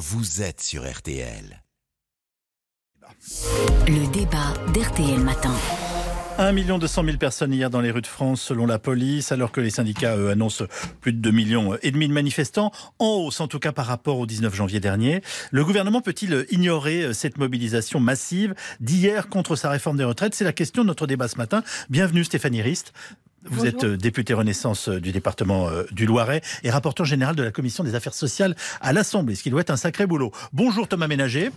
vous êtes sur RTL. Le débat d'RTL Matin. 1 200 000 personnes hier dans les rues de France selon la police, alors que les syndicats eux, annoncent plus de 2 millions et demi de manifestants, en hausse en tout cas par rapport au 19 janvier dernier. Le gouvernement peut-il ignorer cette mobilisation massive d'hier contre sa réforme des retraites? C'est la question de notre débat ce matin. Bienvenue Stéphanie Rist. Vous êtes euh, député Renaissance euh, du département euh, du Loiret et rapporteur général de la Commission des affaires sociales à l'Assemblée, ce qui doit être un sacré boulot. Bonjour Thomas Ménager.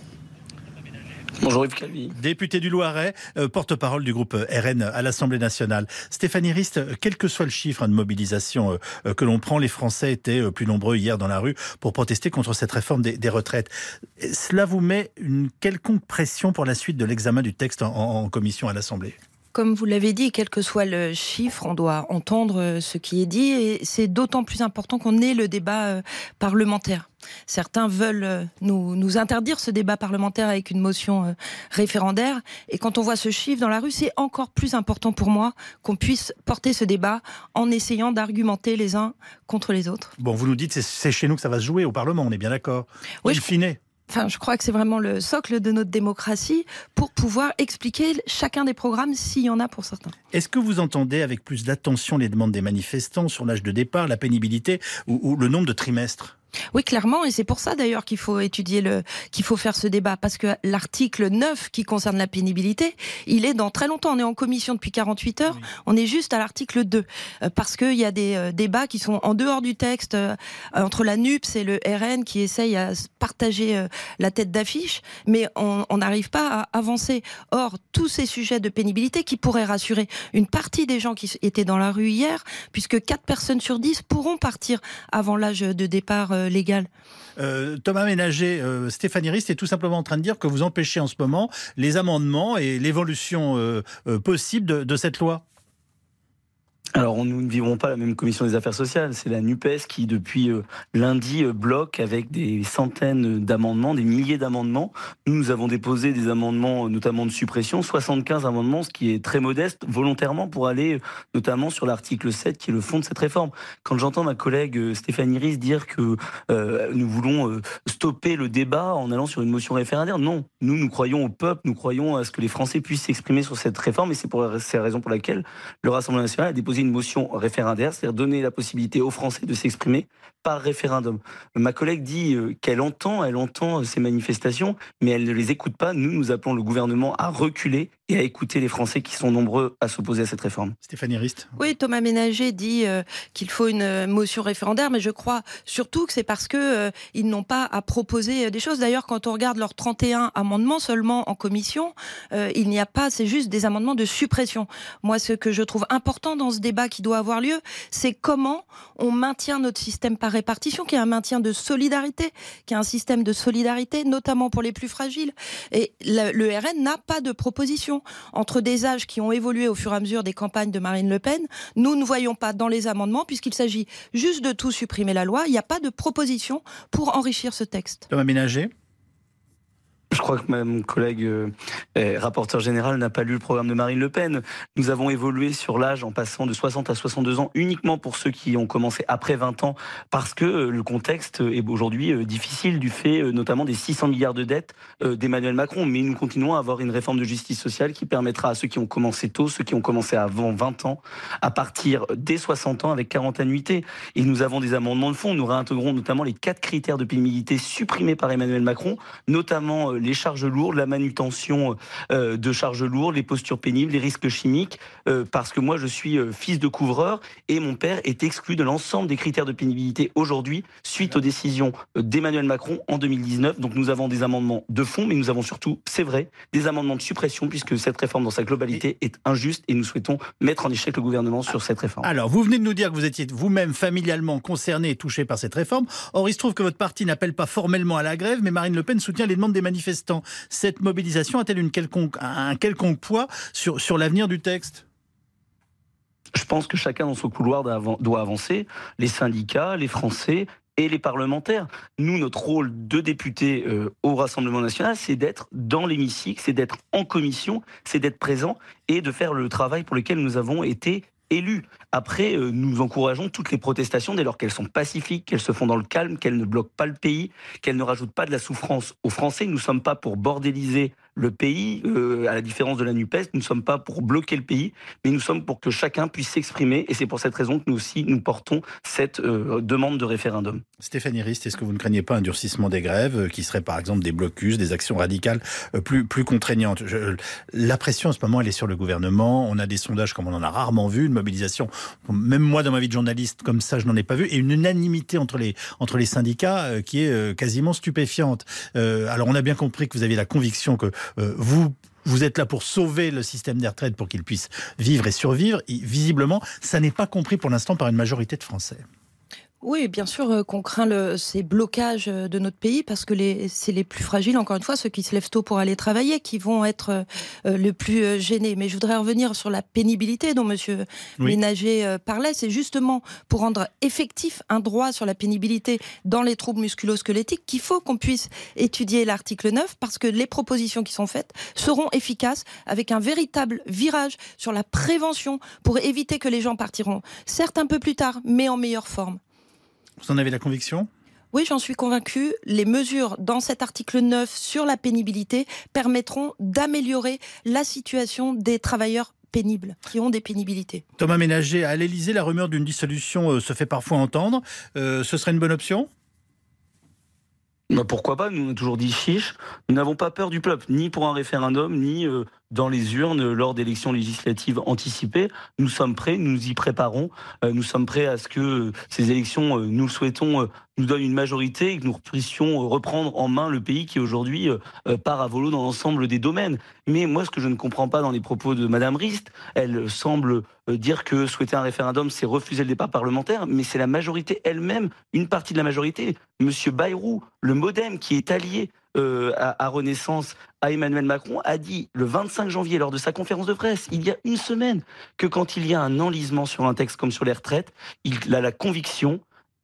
Bonjour Yves Calvi. Député du Loiret, porte-parole du groupe RN à l'Assemblée nationale. Stéphanie Rist, quel que soit le chiffre de mobilisation que l'on prend, les Français étaient plus nombreux hier dans la rue pour protester contre cette réforme des, retraites. Cela vous met une quelconque pression pour la suite de l'examen du texte en commission à l'Assemblée? Comme vous l'avez dit, quel que soit le chiffre, on doit entendre euh, ce qui est dit et c'est d'autant plus important qu'on ait le débat euh, parlementaire. Certains veulent euh, nous, nous, interdire ce débat parlementaire avec une motion référendaire. Et quand on voit ce chiffre dans la rue, c'est encore plus important pour moi qu'on puisse porter ce débat en essayant d'argumenter les uns contre les autres. Bon, vous nous dites c'est chez nous que ça va se jouer au Parlement, on est bien d'accord. Oui, In Enfin, je crois que c'est vraiment le socle de notre démocratie pour pouvoir expliquer chacun des programmes s'il y en a pour certains. Est-ce que vous entendez avec plus d'attention les demandes des manifestants sur l'âge de départ, la pénibilité ou le nombre de trimestres? Oui, clairement, et c'est pour ça d'ailleurs qu'il faut étudier le, qu'il faut faire ce débat, parce que l'article 9 qui concerne la pénibilité, il est dans très longtemps. On est en commission depuis 48 heures, on est juste à l'article 2, euh, parce qu'il y a des euh, débats qui sont en dehors du texte euh, entre la NUPS et le RN qui essayent à partager la tête d'affiche, mais on n'arrive pas à avancer. Or, tous ces sujets de pénibilité qui pourraient rassurer une partie des gens qui étaient dans la rue hier, puisque 4 personnes sur 10 pourront partir avant l'âge de départ euh. Euh, Thomas Ménager, euh, Stéphanie Rist est tout simplement en train de dire que vous empêchez en ce moment les amendements et l'évolution possible de cette loi. Alors, nous ne vivons pas la même commission des affaires sociales. C'est la NUPES qui, depuis euh, lundi, euh, bloque avec des centaines d'amendements, des milliers d'amendements. Nous, nous avons déposé des amendements, notamment de suppression, 75 amendements, ce qui est très modeste, volontairement, pour aller notamment sur l'article 7, qui est le fond de cette réforme. Quand j'entends ma collègue euh, Stéphanie Ries dire que nous voulons stopper le débat en allant sur une motion référendaire, non. Nous, nous croyons au peuple, nous croyons à ce que les Français puissent s'exprimer sur cette réforme, et c'est pour la raison pour laquelle le Rassemblement national a déposé une motion référendaire, c'est-à-dire donner la possibilité aux Français de s'exprimer par référendum. Ma collègue dit euh, qu'elle entend, elle entend ces manifestations, mais elle ne les écoute pas. Nous, nous appelons le gouvernement à reculer et à écouter les Français qui sont nombreux à s'opposer à cette réforme. Stéphanie Rist. Oui, Thomas Ménager dit euh, qu'il faut une euh, motion référendaire, mais je crois surtout que c'est parce que ils n'ont pas à proposer des choses. D'ailleurs, quand on regarde leurs 31 amendements seulement en commission, il n'y a pas, c'est juste des amendements de suppression. Moi, ce que je trouve important dans ce débat qui doit avoir lieu, c'est comment on maintient notre système par répartition, qui est un maintien de solidarité, qui est un système de solidarité, notamment pour les plus fragiles. Et le, RN n'a pas de proposition. Entre des âges qui ont évolué au fur et à mesure des campagnes de Marine Le Pen, nous ne voyons pas dans les amendements, puisqu'il s'agit juste de tout supprimer la loi, il n'y a pas de proposition pour enrichir ce texte. Je crois que mon collègue euh, rapporteur général n'a pas lu le programme de Marine Le Pen. Nous avons évolué sur l'âge en passant de 60 à 62 ans uniquement pour ceux qui ont commencé après 20 ans parce que euh, le contexte est aujourd'hui euh, difficile du fait notamment des 600 milliards de dettes d'Emmanuel Macron. Mais nous continuons à avoir une réforme de justice sociale qui permettra à ceux qui ont commencé tôt, ceux qui ont commencé avant 20 ans, à partir dès 60 ans avec 40 annuités. Et nous avons des amendements de fond. Nous réintégrons notamment les quatre critères de pénibilité supprimés par Emmanuel Macron, notamment les charges lourdes, la manutention euh, de charges lourdes, les postures pénibles, les risques chimiques, euh, parce que moi je suis euh, fils de couvreur et mon père est exclu de l'ensemble des critères de pénibilité aujourd'hui suite aux décisions d'Emmanuel Macron en 2019. Donc nous avons des amendements de fond, mais nous avons surtout, c'est vrai, des amendements de suppression puisque cette réforme dans sa globalité est injuste et nous souhaitons mettre en échec le gouvernement sur cette réforme. Alors vous venez de nous dire que vous étiez vous-même familialement concerné et touché par cette réforme. Or il se trouve que votre parti n'appelle pas formellement à la grève, mais Marine Le Pen soutient les demandes des manifestants cette mobilisation a-t-elle un quelconque poids sur, l'avenir du texte? Je pense que chacun dans son couloir doit avancer, les syndicats, les Français, et les parlementaires. Nous, notre rôle de député euh, au Rassemblement national, c'est d'être dans l'hémicycle, c'est d'être en commission, c'est d'être présent et de faire le travail pour lequel nous avons été élus. Après, euh, nous encourageons toutes les protestations dès lors qu'elles sont pacifiques, qu'elles se font dans le calme, qu'elles ne bloquent pas le pays, qu'elles ne rajoutent pas de la souffrance aux Français. Nous ne sommes pas pour bordéliser le pays, euh, à la différence de la NUPES, nous ne sommes pas pour bloquer le pays, mais nous sommes pour que chacun puisse s'exprimer. Et c'est pour cette raison que nous aussi, nous portons cette euh, demande de référendum. Stéphanie Rist, est-ce que vous ne craignez pas un durcissement des grèves, qui serait par exemple des blocus, des actions radicales plus, plus contraignantes? La pression en ce moment, elle est sur le gouvernement. On a des sondages comme on en a rarement vu, une mobilisation même moi, dans ma vie de journaliste, comme ça, je n'en ai pas vu. Et une unanimité entre les, entre les syndicats euh, qui est euh, quasiment stupéfiante. Euh, alors, on a bien compris que vous aviez la conviction que vous vous êtes là pour sauver le système des retraites pour qu'il puisse vivre et survivre. visiblement, ça n'est pas compris pour l'instant par une majorité de Français. Oui, bien sûr euh, qu'on craint le, ces blocages euh, de notre pays parce que c'est les plus fragiles, encore une fois, ceux qui se lèvent tôt pour aller travailler, qui vont être euh, le plus gênés. Mais je voudrais revenir sur la pénibilité dont Monsieur Ménager parlait. C'est justement pour rendre effectif un droit sur la pénibilité dans les troubles musculo-squelettiques qu'il faut qu'on puisse étudier l'article 9 parce que les propositions qui sont faites seront efficaces avec un véritable virage sur la prévention pour éviter que les gens partiront, certes un peu plus tard, mais en meilleure forme. Vous en avez la conviction? Oui, j'en suis convaincue. Les mesures dans cet article 9 sur la pénibilité permettront d'améliorer la situation des travailleurs pénibles, qui ont des pénibilités. Thomas Ménager, à l'Elysée, la rumeur d'une dissolution euh, se fait parfois entendre. Euh, ce serait une bonne option? Bah, pourquoi pas? Nous, on a toujours dit chiche. Nous n'avons pas peur du peuple, ni pour un référendum, ni euh, dans les urnes lors d'élections législatives anticipées. Nous sommes prêts, nous y préparons. Euh, nous sommes prêts à ce que ces élections, euh, nous le souhaitons, nous donnent une majorité et que nous puissions reprendre en main le pays qui aujourd'hui part à volo dans l'ensemble des domaines. Mais moi, ce que je ne comprends pas dans les propos de Madame Rist, elle semble dire que souhaiter un référendum, c'est refuser le débat parlementaire, mais c'est la majorité elle-même, une partie de la majorité. Monsieur Bayrou, le MoDem qui est allié euh, à, Renaissance, à Emmanuel Macron, a dit le 25 janvier lors de sa conférence de presse, il y a une semaine, que quand il y a un enlisement sur un texte comme sur les retraites, il a la conviction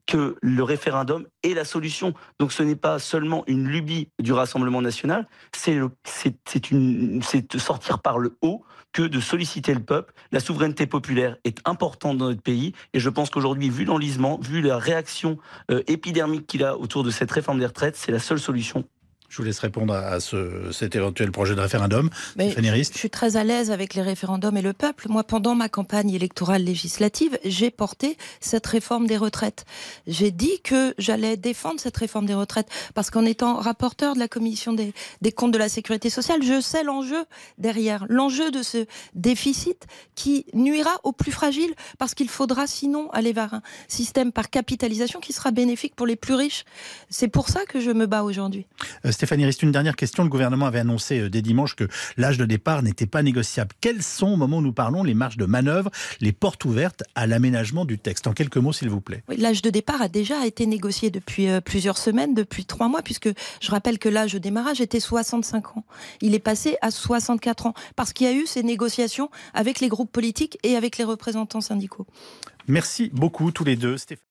que le référendum est la solution. Donc ce n'est pas seulement une lubie du Rassemblement national, c'est de sortir par le haut que de solliciter le peuple. La souveraineté populaire est importante dans notre pays et je pense qu'aujourd'hui, vu l'enlisement, vu la réaction euh, épidermique qu'il a autour de cette réforme des retraites, c'est la seule solution je vous laisse répondre à ce, cet éventuel projet de référendum. je suis très à l'aise avec les référendums et le peuple. Moi, pendant ma campagne électorale législative, j'ai porté cette réforme des retraites. J'ai dit que j'allais défendre cette réforme des retraites parce qu'en étant rapporteur de la commission des, des comptes de la sécurité sociale, je sais l'enjeu derrière, l'enjeu de ce déficit qui nuira aux plus fragiles parce qu'il faudra sinon aller vers un système par capitalisation qui sera bénéfique pour les plus riches. C'est pour ça que je me bats aujourd'hui. Euh, Stéphanie Rist, une dernière question. Le gouvernement avait annoncé euh, dès dimanche que l'âge de départ n'était pas négociable. Quelles sont, au moment où nous parlons, les marges de manœuvre, les portes ouvertes à l'aménagement du texte? En quelques mots, s'il vous plaît. l'âge de départ a déjà été négocié depuis euh, plusieurs semaines, depuis trois mois, puisque je rappelle que l'âge de démarrage était 65 ans. Il est passé à 64 ans, parce qu'il y a eu ces négociations avec les groupes politiques et avec les représentants syndicaux. Merci beaucoup tous les deux, Stéphanie.